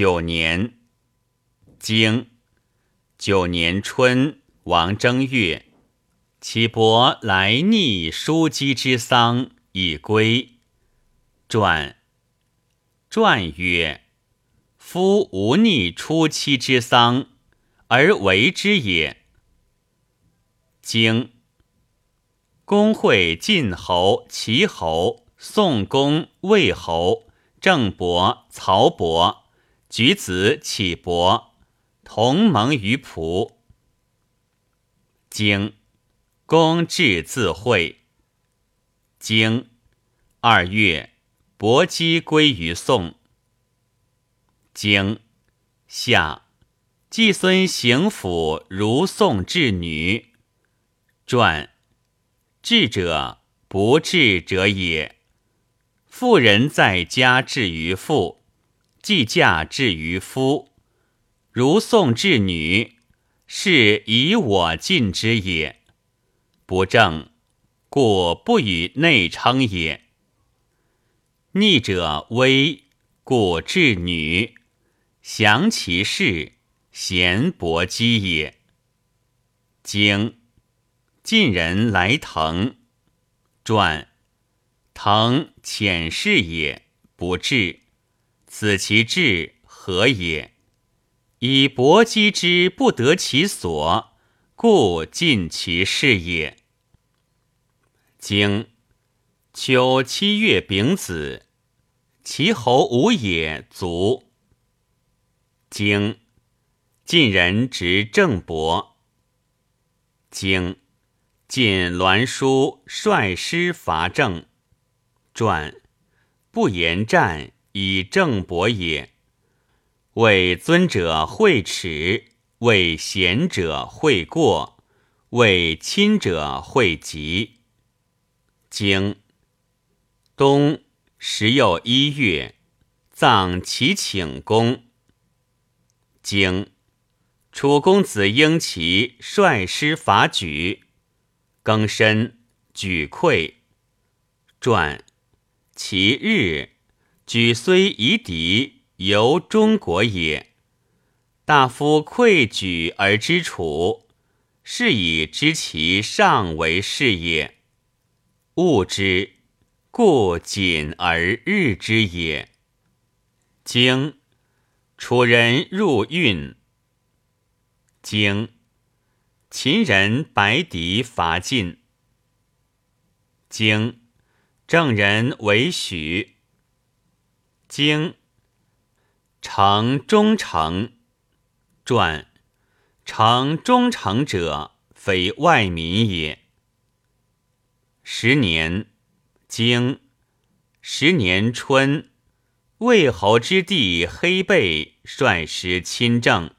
九年，经九年春，王正月，启伯来逆叔姬之丧，以归。传传曰：夫无逆初妻之丧，而为之也。经公会晋侯、齐侯、宋公、魏侯、郑伯、曹伯。举子启伯同盟于仆。经公至自会。经二月，伯姬归于宋。经夏，季孙行府如宋至女。传智者不智者也。妇人在家至于妇。既嫁至于夫，如宋至女，是以我尽之也。不正，故不与内称也。逆者威，故至女，降其事，贤伯姬也。经晋人来腾，传腾浅视也，不至。此其志何也？以搏击之不得其所，故尽其事也。经秋七月丙子，齐侯无也卒。经晋人执郑伯。经晋栾书率师伐郑。传不言战。以正伯也，为尊者会耻，为贤者会过，为亲者会急。经冬时又一月，葬齐顷公。经楚公子婴齐率师伐莒，更申，举溃。传其日。举虽夷狄，犹中国也。大夫愧举而知楚，是以知其上为是也。恶之，故谨而日之也。经楚人入运。经秦人白狄伐晋。经郑人为许。经成忠诚传，成忠诚者，非外民也。十年，经十年春，魏侯之弟黑背率师亲政。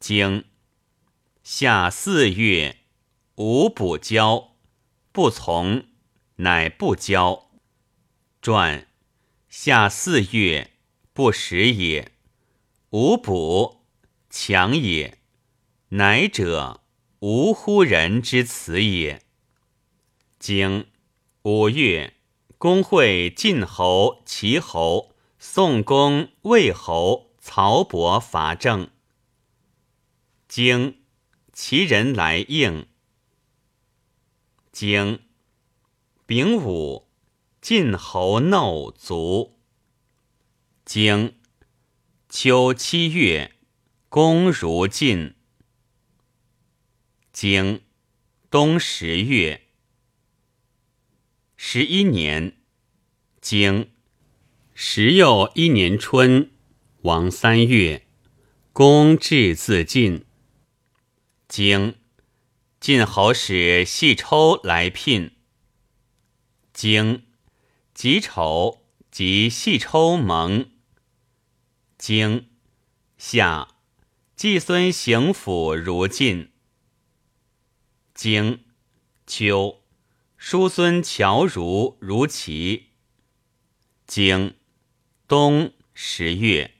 经夏四月，吴补交，不从，乃不交。传。夏四月，不食也。无补，强也。乃者，无乎人之辞也。经五月，公会晋侯、齐侯、宋公、魏侯、曹伯伐郑。经齐人来应。经丙午。晋侯怒卒。经秋七月，公如晋。经冬十月，十一年。经时又一年春，王三月，公至自尽。经晋侯使细抽来聘。经己丑，即细抽盟。经夏，季孙行府如晋。经秋，叔孙侨如如齐。经冬十月，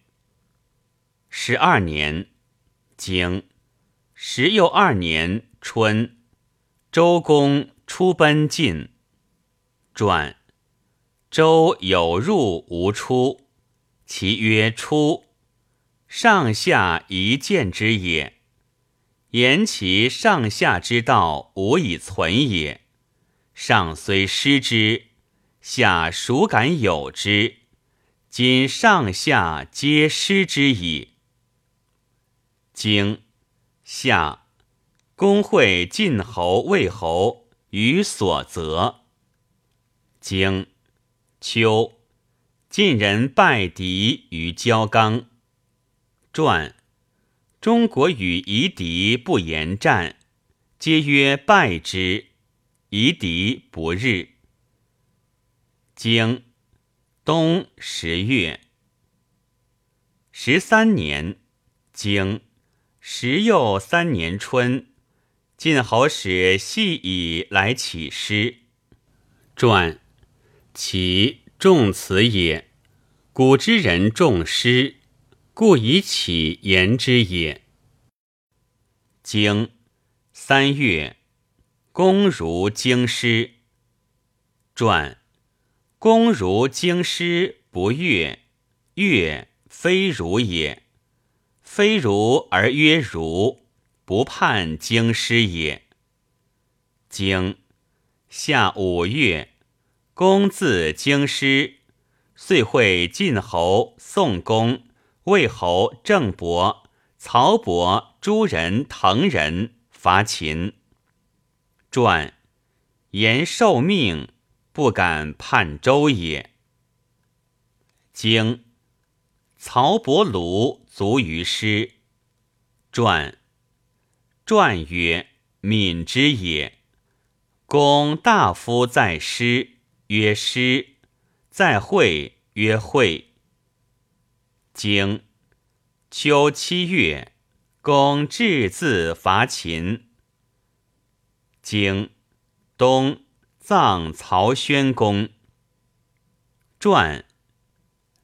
十二年。经十又二年春，周公出奔晋。传。周有入无出，其曰出，上下一见之也。言其上下之道无以存也。上虽失之，下孰敢有之？今上下皆失之矣。经下，公会晋侯、魏侯于所择。经秋，晋人败敌于焦刚。传。中国与夷狄不言战，皆曰败之。夷狄不日。经冬十月十三年，经十又三年春，晋侯使细以来起诗。传其重词也。古之人重诗。故以起言之也。经三月，公如经师。传公如经师不悦，悦非如也。非如而曰如，不判经师也。经夏五月，公自京师，遂会晋侯、宋公。魏侯郑伯、曹伯诸人、滕人伐秦。传言受命，不敢叛周也。经曹伯庐卒于师。传传曰：敏之也。公大夫在师，曰师；在会，曰会。经秋七月，公至自伐秦。经冬葬曹宣公。传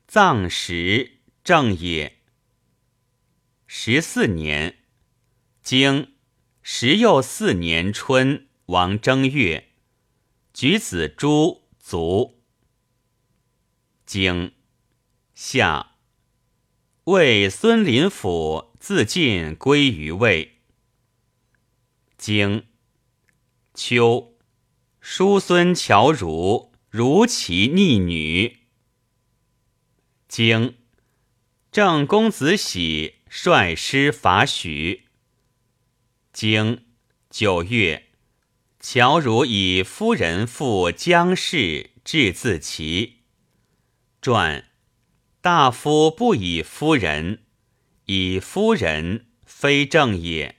葬时正也。十四年，经十又四年春，王正月，举子朱卒。经夏。魏孙林甫自尽，归于魏。经秋，叔孙侨如如其逆女。经郑公子喜率师伐许。经九月，乔如以夫人赴姜氏，至自齐。传。大夫不以夫人，以夫人非正也。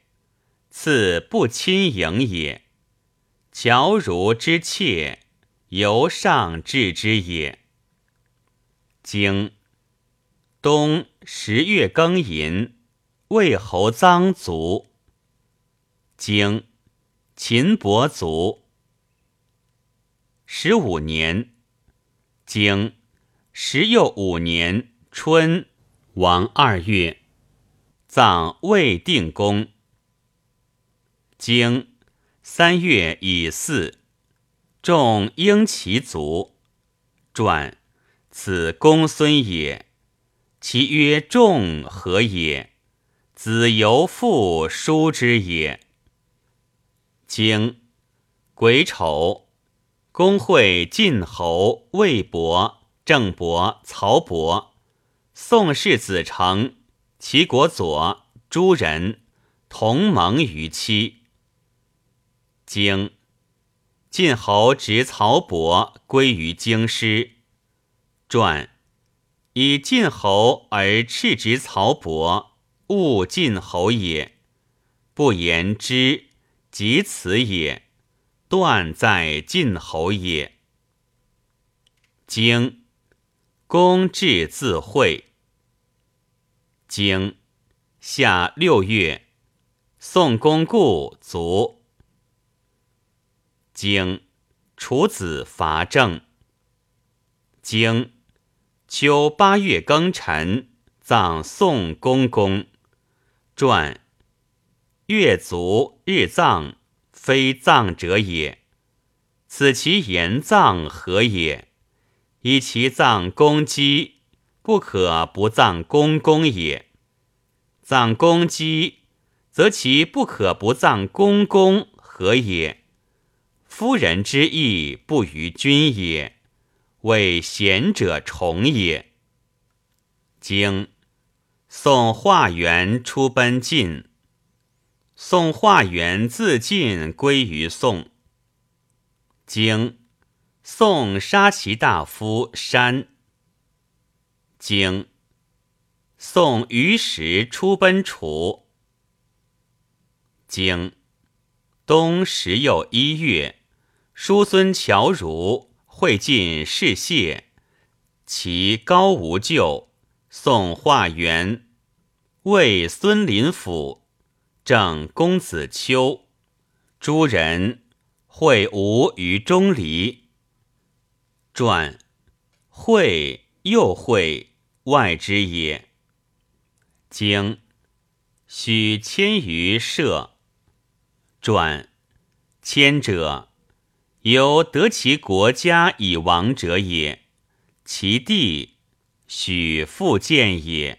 次不亲迎也。乔如之妾，由上至之也。经冬十月庚寅，魏侯臧卒。经秦伯卒。十五年，经。时又五年春，王二月，葬魏定公。经三月乙巳，众婴其族。传此公孙也。其曰众何也？子由父叔之也。经癸丑，公会晋侯、魏伯。郑伯、曹伯、宋氏子成、齐国佐诸人同盟于期。经晋侯执曹伯归于京师。传以晋侯而斥执曹伯，勿晋侯也。不言之，即此也。断在晋侯也。经。公至自会。经夏六月，宋公故卒。经楚子伐郑。经秋八月庚辰，葬宋公公。传月卒日葬，非葬者也。此其言葬何也？以其葬公鸡，不可不葬公公也。葬公鸡，则其不可不葬公公，何也？夫人之义不于君也，为贤者崇也。经宋化元出奔晋，宋化元自尽归于宋。经宋杀其大夫山。经宋于时出奔楚。经冬十又一月，叔孙侨如会晋士谢，其高无咎。宋化元，魏孙林甫，正公子丘，诸人会吴于钟离。传会又会，外之也。经许迁于社。传迁者，由得其国家以亡者也。其弟。许复建也。